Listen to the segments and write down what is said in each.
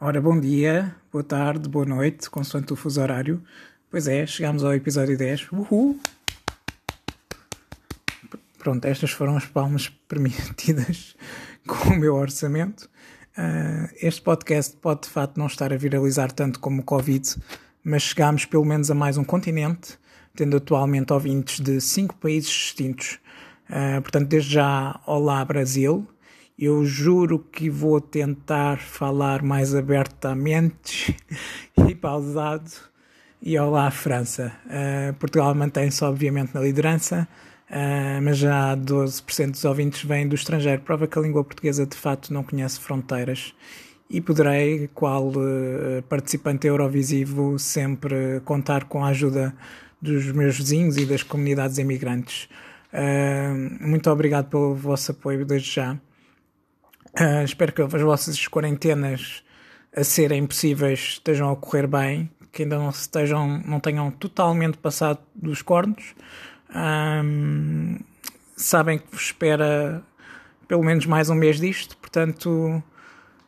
Ora, bom dia, boa tarde, boa noite, consoante o fuso horário. Pois é, chegamos ao episódio 10. Uhul! Pronto, estas foram as palmas permitidas com o meu orçamento. Uh, este podcast pode de facto não estar a viralizar tanto como o Covid, mas chegámos pelo menos a mais um continente, tendo atualmente ouvintes de cinco países distintos. Uh, portanto, desde já, olá Brasil. Eu juro que vou tentar falar mais abertamente e pausado. E olá, França. Uh, Portugal mantém-se, obviamente, na liderança, uh, mas já 12% dos ouvintes vêm do estrangeiro. Prova que a língua portuguesa, de facto, não conhece fronteiras. E poderei, qual uh, participante eurovisivo, sempre contar com a ajuda dos meus vizinhos e das comunidades imigrantes. muito obrigado pelo vosso apoio desde já. Uh, espero que as vossas quarentenas a serem possíveis estejam a correr bem, que ainda não estejam, não tenham totalmente passado dos cornos. Um, sabem que vos espera pelo menos mais um mês disto, portanto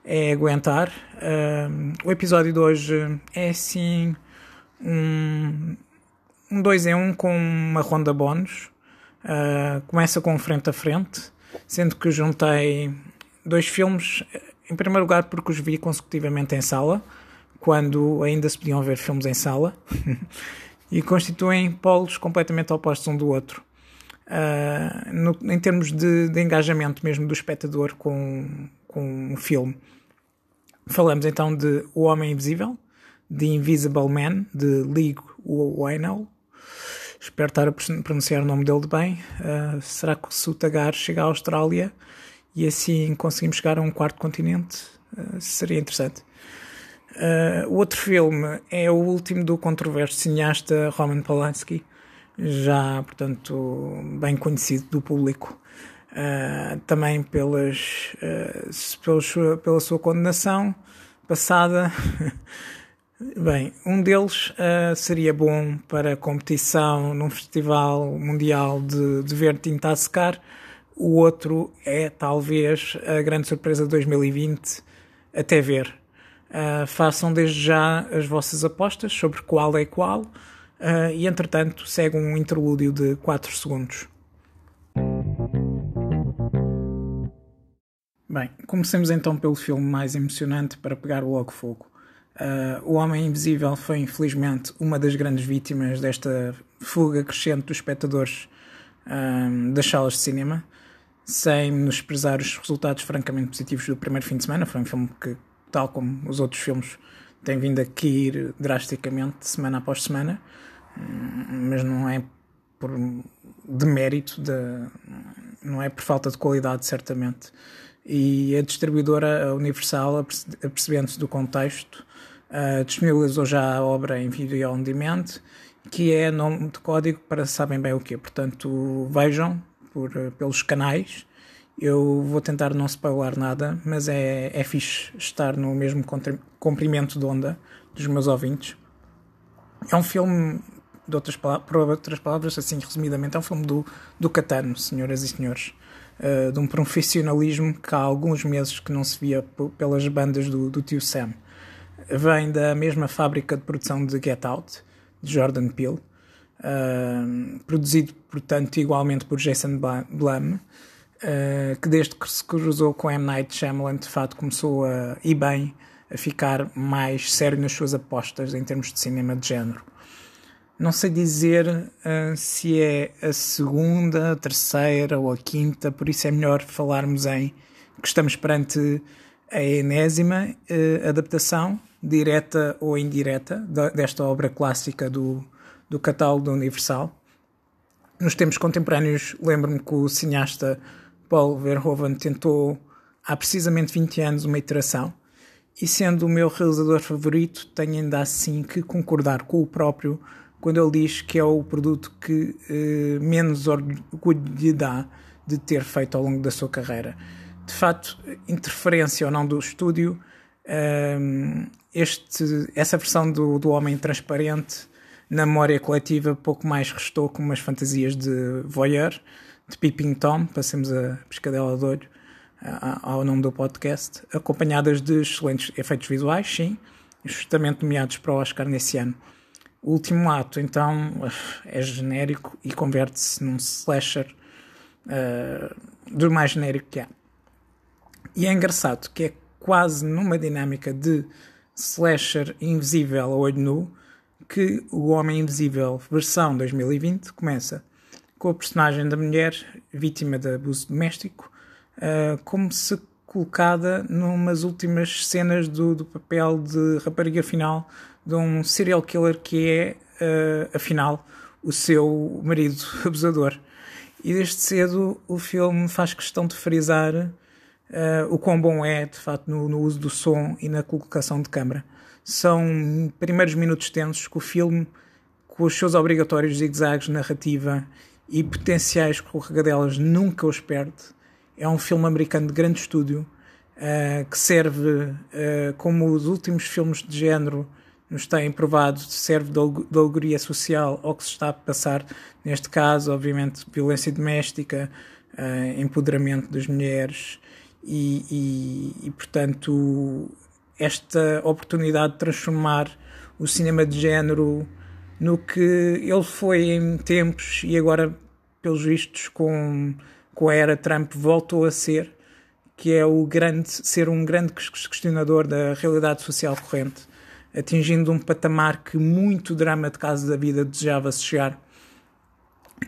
é aguentar. Um, o episódio de hoje é assim um, um dois em um com uma ronda bónus. Uh, começa com frente a frente, sendo que juntei dois filmes, em primeiro lugar porque os vi consecutivamente em sala, quando ainda se podiam ver filmes em sala, e constituem polos completamente opostos um do outro. Uh, no, em termos de, de, engajamento mesmo do espectador com, com o filme. Falamos então de O Homem Invisível, The Invisible Man, de Lee Whannell. Espero estar a pronunciar o nome dele bem. Uh, será que o Sutagar chega à Austrália e assim conseguimos chegar a um quarto continente. Uh, seria interessante. Uh, o outro filme é o último do controverso cineasta Roman Polanski, já, portanto, bem conhecido do público. Uh, também pelas, pelos, pela sua condenação passada. Bem, um deles seria bom para competição num festival mundial de, de ver tinta a secar, o outro é talvez a grande surpresa de 2020, até ver. Uh, façam desde já as vossas apostas sobre qual é qual uh, e, entretanto, segue um interlúdio de 4 segundos. Bem, comecemos então pelo filme mais emocionante para pegar logo fogo. Uh, o Homem Invisível foi, infelizmente, uma das grandes vítimas desta fuga crescente dos espectadores das salas de cinema sem menosprezar os resultados francamente positivos do primeiro fim de semana. Foi um filme que, tal como os outros filmes, tem vindo a cair drasticamente semana após semana, hum, mas não é por demérito, de, não é por falta de qualidade, certamente. E a distribuidora Universal, apercebendo-se do contexto, uh, disponibilizou já a obra em vídeo on demand, que é nome de código para sabem bem o que Portanto, vejam, por, eh, pelos canais. Eu vou tentar não spoiler nada, mas é, é fixe estar no mesmo comprimento de onda dos meus ouvintes. É um filme, de outras por outras palavras, assim resumidamente, é um filme do, do Catano, senhoras e senhores. Uh, de um profissionalismo que há alguns meses que não se via pelas bandas do, do tio Sam. Vem da mesma fábrica de produção de Get Out, de Jordan Peele, uh, produzido, portanto, igualmente por Jason Blum, uh, que desde que se cruzou com M. Night Shyamalan, de fato, começou a, e bem, a ficar mais sério nas suas apostas em termos de cinema de género. Não sei dizer uh, se é a segunda, a terceira ou a quinta, por isso é melhor falarmos em que estamos perante a enésima uh, adaptação, direta ou indireta, desta obra clássica do, do catálogo da Universal. Nos tempos contemporâneos, lembro-me que o cineasta Paul Verhoeven tentou há precisamente 20 anos uma iteração, e sendo o meu realizador favorito, tenho ainda assim que concordar com o próprio quando ele diz que é o produto que eh, menos orgulho lhe dá de ter feito ao longo da sua carreira. De facto, interferência ou não do estúdio, eh, este, essa versão do, do Homem Transparente na memória coletiva pouco mais restou com umas fantasias de voyeur, de peeping tom, passemos a pescadela de olho, ao nome do podcast, acompanhadas de excelentes efeitos visuais, sim, justamente nomeados para o Oscar nesse ano. O último ato, então, é genérico e converte-se num slasher uh, do mais genérico que há. E é engraçado que é quase numa dinâmica de slasher invisível a olho nu que o Homem Invisível versão 2020 começa com a personagem da mulher vítima de abuso doméstico uh, como se colocada numas últimas cenas do, do papel de rapariga final de um serial killer que é, uh, afinal, o seu marido abusador. E desde cedo o filme faz questão de frisar uh, o quão bom é, de facto, no, no, uso do som e na colocação de câmara. São primeiros minutos tensos que o filme, com os seus obrigatórios zigzags narrativa e potenciais escorregadelas, nunca os perde. É um filme americano de grande estúdio uh, que serve uh, como os últimos filmes de género nos têm provado, serve de alegoria social ao que se está a passar, neste caso, obviamente, violência doméstica, uh, empoderamento das mulheres e, e, e, portanto, esta oportunidade de transformar o cinema de género no que ele foi em tempos e agora, pelos vistos, com, com a era Trump, voltou a ser, que é o grande, ser um grande questionador da realidade social corrente atingindo um patamar que muito drama de caso da vida desejava-se chegar.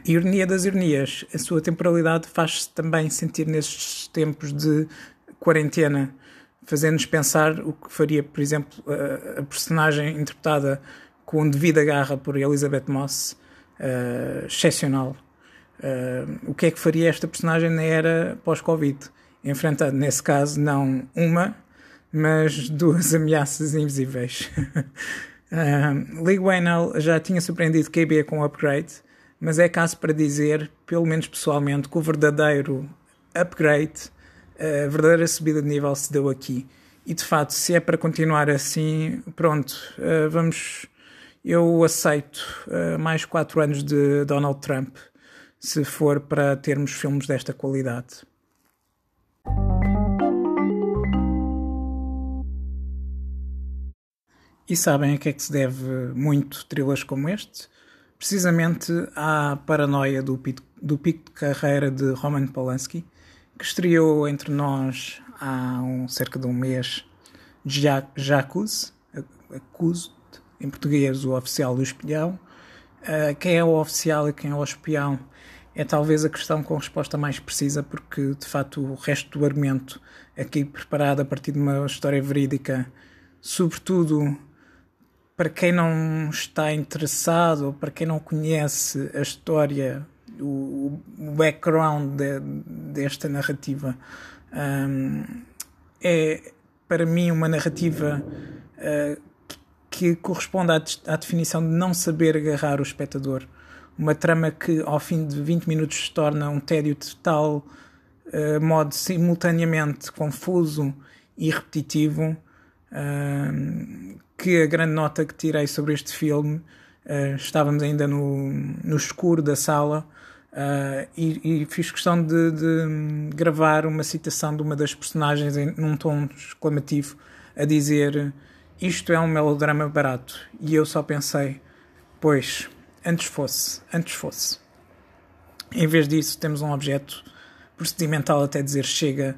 Ironia das ironias, a sua temporalidade faz-se também sentir nestes tempos de quarentena, fazendo-nos pensar o que faria, por exemplo, a, a personagem interpretada com devida garra por Elizabeth Moss, uh, excepcional. Uh, o que é que faria esta personagem na era pós-Covid? Enfrentando, nesse caso, não uma, mas duas ameaças invisíveis. uh, Lee Whannell já tinha surpreendido KB com o upgrade, mas é caso para dizer, pelo menos pessoalmente, que o verdadeiro upgrade, a verdadeira subida de nível se deu aqui. E de facto, se é para continuar assim, pronto, uh, vamos. Eu aceito uh, mais quatro anos de Donald Trump, se for para termos filmes desta qualidade. E sabem a que é que se deve muito thrillers como este? Precisamente à paranoia do, do pico de carreira de Roman Polanski, que estreou entre nós há um, cerca de um mês Jacuz, Acused, em português o oficial do espião. Uh, quem é o oficial e quem é o espião é talvez a questão com resposta mais precisa, porque de facto o resto do argumento, aqui preparado a partir de uma história verídica, sobretudo para quem não está interessado ou para quem não conhece a história, o, o background de, desta narrativa, um, é para mim uma narrativa uh, que corresponde à, à, definição de não saber agarrar o espectador. Uma trama que ao fim de 20 minutos se torna um tédio de tal uh, modo simultaneamente confuso e repetitivo. Uh, que a grande nota que tirei sobre este filme, uh, estávamos ainda no, no escuro da sala uh, e, e, fiz questão de, de, gravar uma citação de uma das personagens em, num tom exclamativo a dizer isto é um melodrama barato. E eu só pensei pois, antes fosse, antes fosse. Em vez disso temos um objeto procedimental até dizer chega,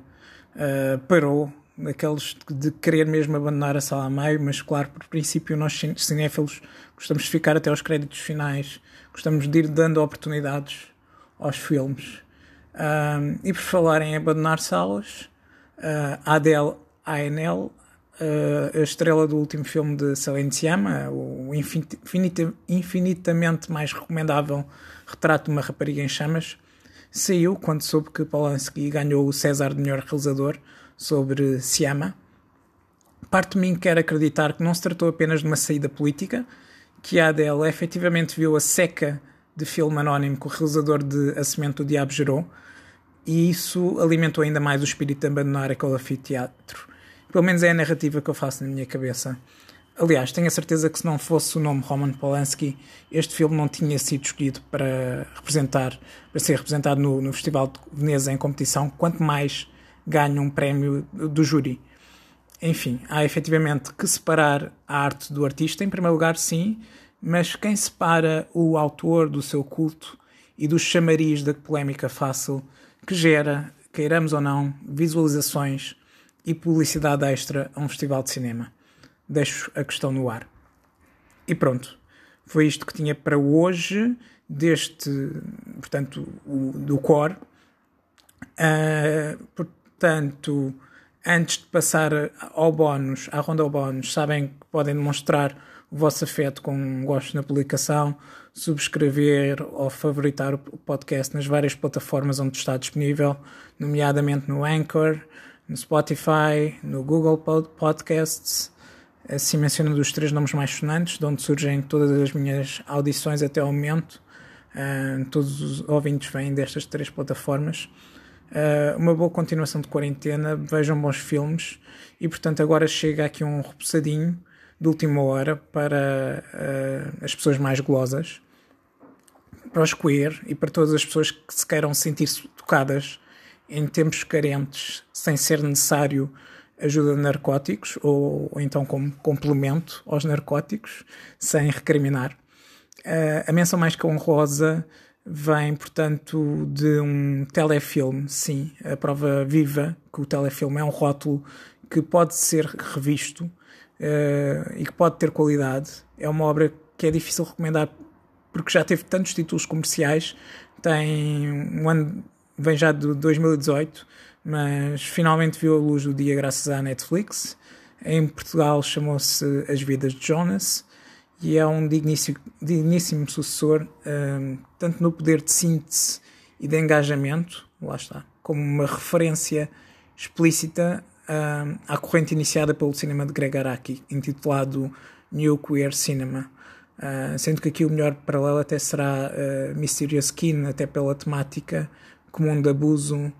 uh, parou, aqueles de querer mesmo abandonar a sala a meio, mas claro, por princípio nós cinéfilos gostamos de ficar até aos créditos finais, gostamos de ir dando oportunidades aos filmes. Um, e por falar em abandonar salas, uh, Adele Ainel, uh, a estrela do último filme de Celine Sciamma, o infinita, infinitamente mais recomendável retrato de uma rapariga em chamas, saiu quando soube que Polanski ganhou o César de melhor realizador sobre Siama. Parte de mim quer acreditar que não se tratou apenas de uma saída política, que a Adele efetivamente viu a seca de filme anónimo que o realizador de A Semente do Diabo gerou, e isso alimentou ainda mais o espírito de abandonar aquele anfiteatro. Pelo menos é a narrativa que eu faço na minha cabeça. Aliás, tenho a certeza que se não fosse o nome Roman Polanski, este filme não tinha sido escolhido para representar, para ser representado no, no Festival de Veneza em competição, quanto mais ganha um prémio do júri. Enfim, há efetivamente que separar a arte do artista, em primeiro lugar, sim, mas quem separa o autor do seu culto e do chamariz da polémica fácil que gera, queiramos ou não, visualizações e publicidade extra a um festival de cinema? Deixo a questão no ar. E pronto, foi isto que tinha para hoje, deste, portanto, o, do core. Uh, portanto, antes de passar ao bónus, à ronda ao bónus, sabem que podem demonstrar o vosso afeto com um gosto na publicação, subscrever ou favoritar o podcast nas várias plataformas onde está disponível, nomeadamente no Anchor, no Spotify, no Google Podcasts, assim mencionando os três nomes mais sonantes, de onde surgem todas as minhas audições até ao momento. Uh, todos os ouvintes vêm destas três plataformas. Uh, uma boa continuação de quarentena, vejam bons filmes e, portanto, agora chega aqui um repousadinho de última hora para uh, as pessoas mais golosas, para os queer e para todas as pessoas que se queiram sentir tocadas em tempos carentes, sem ser necessário ajuda de narcóticos ou, ou então como complemento aos narcóticos, sem recriminar. Uh, a menção mais que honrosa vem, portanto, de um telefilme, sim, a prova viva que o telefilme é um rótulo que pode ser revisto uh, e que pode ter qualidade. É uma obra que é difícil recomendar porque já teve tantos títulos comerciais, tem um ano, vem já de 2018, mas finalmente viu a luz do dia graças à Netflix. Em Portugal chamou-se As Vidas de Jonas e é um digníssimo, digníssimo sucessor, um, tanto no poder de síntese e de engajamento, lá está, como uma referência explícita um, à corrente iniciada pelo cinema de Greg Araki, intitulado New Queer Cinema. Uh, sendo que aqui o melhor paralelo até será uh, Mysterious Skin, até pela temática comum de abuso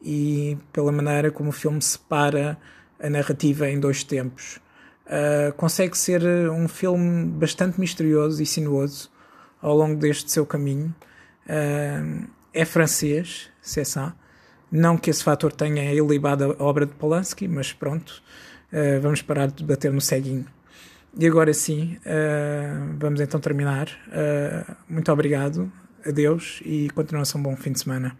e pela maneira como o filme separa a narrativa em dois tempos. Uh, consegue ser um filme bastante misterioso e sinuoso ao longo deste seu caminho. Uh, é francês, c'est ça. Não que esse fator tenha ilibado a obra de Polanski, mas pronto, uh, vamos parar de bater no ceguinho. E agora sim, vamos então terminar. muito obrigado, adeus e continuação um bom fim de semana.